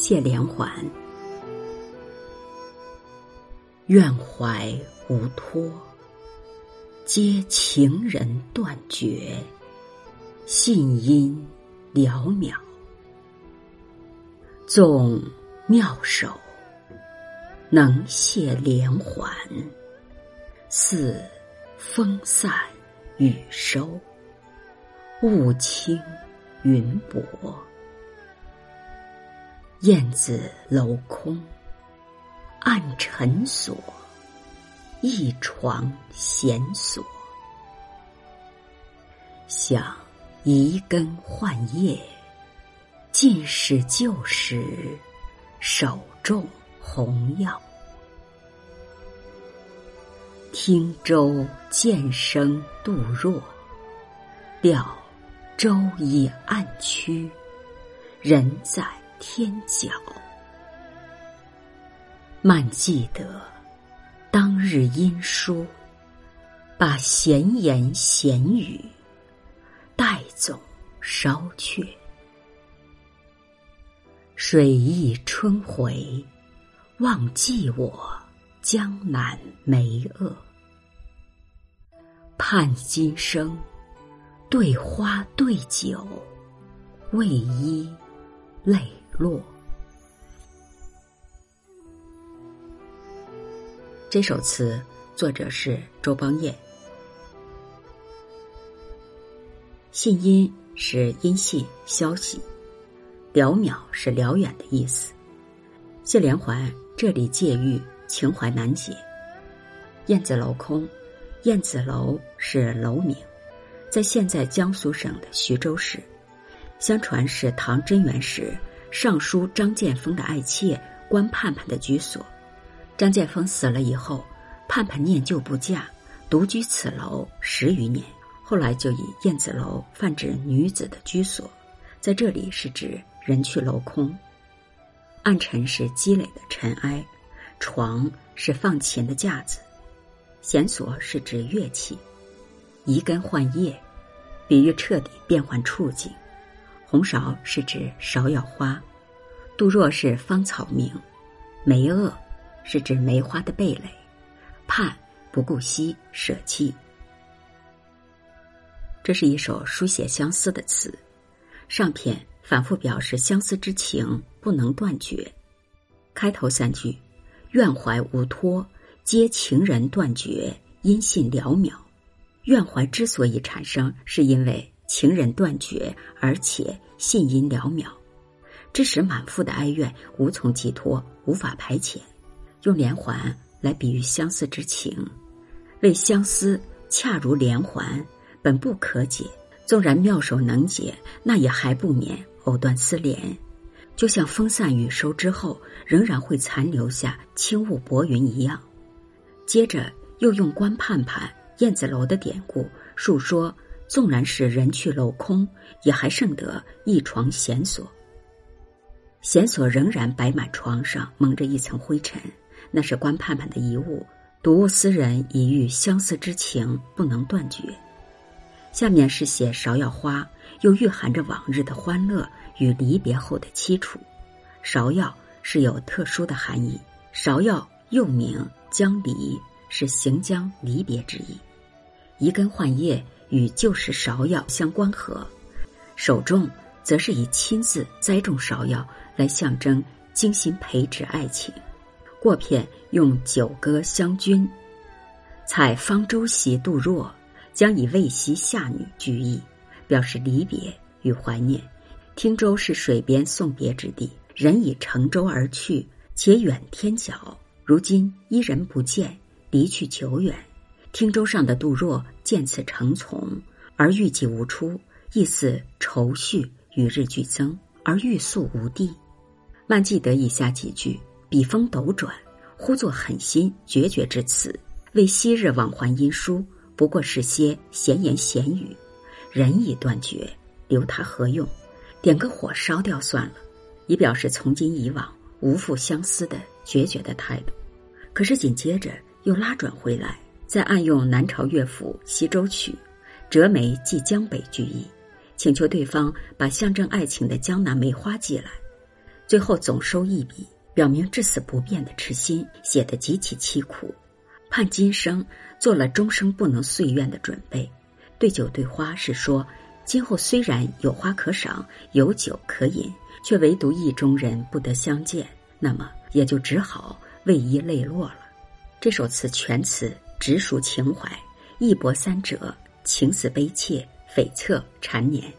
谢连环，愿怀无托，皆情人断绝，信因寥渺。纵妙手，能谢连环，似风散雨收，雾轻云薄。燕子楼空，暗沉锁，一床闲锁。想移根换叶，尽是旧时手种红药。听舟渐声杜若，钓舟已暗曲，人在。天角，漫记得当日音书，把闲言闲语带走烧却。水溢春回，忘记我江南梅萼。盼今生对花对酒，为伊泪。落。这首词作者是周邦彦。信音是音信消息，辽渺是辽远的意思。谢连环这里借喻情怀难解。燕子楼空，燕子楼是楼名，在现在江苏省的徐州市，相传是唐贞元时。尚书张建峰的爱妾关盼盼的居所，张建峰死了以后，盼盼念旧不嫁，独居此楼十余年。后来就以燕子楼泛指女子的居所，在这里是指人去楼空。暗沉是积累的尘埃，床是放琴的架子，弦索是指乐器，移根换叶，比喻彻底变换处境。红芍是指芍药花，杜若是芳草名，梅萼是指梅花的蓓蕾，盼不顾惜舍弃。这是一首书写相思的词，上片反复表示相思之情不能断绝。开头三句，愿怀无托，皆情人断绝，音信寥渺。愿怀之所以产生，是因为。情人断绝，而且信音寥渺，致使满腹的哀怨无从寄托，无法排遣。用连环来比喻相思之情，为相思恰如连环，本不可解。纵然妙手能解，那也还不免藕断丝连。就像风散雨收之后，仍然会残留下轻雾薄云一样。接着又用关盼盼、燕子楼的典故述说。纵然是人去楼空，也还剩得一床闲锁。闲锁仍然摆满床上，蒙着一层灰尘，那是关盼盼的遗物。睹物思人，一遇相思之情不能断绝。下面是写芍药花，又蕴含着往日的欢乐与离别后的凄楚。芍药是有特殊的含义，芍药又名江离，是行将离别之意。移根换叶。与旧时芍药相关合，首重则是以亲自栽种芍药来象征精心培植爱情。过片用九歌相君，采方舟兮杜若，将以未夕下女居意，表示离别与怀念。汀州是水边送别之地，人已乘舟而去，且远天角，如今依人不见，离去久远。汀州上的杜若见此成从，而欲计无出，意思愁绪与日俱增，而欲速无地。漫记得以下几句，笔锋斗转，忽作狠心决绝之词，为昔日往还音书，不过是些闲言闲语，人已断绝，留他何用？点个火烧掉算了，以表示从今以往无复相思的决绝的态度。可是紧接着又拉转回来。再暗用南朝乐府《西洲曲》，折梅寄江北居意，请求对方把象征爱情的江南梅花寄来。最后总收一笔，表明至死不变的痴心，写得极其凄苦。盼今生做了终生不能遂愿的准备。对酒对花是说，今后虽然有花可赏，有酒可饮，却唯独意中人不得相见，那么也就只好为伊泪落了。这首词全词直抒情怀，一波三折，情思悲切，悱恻缠绵。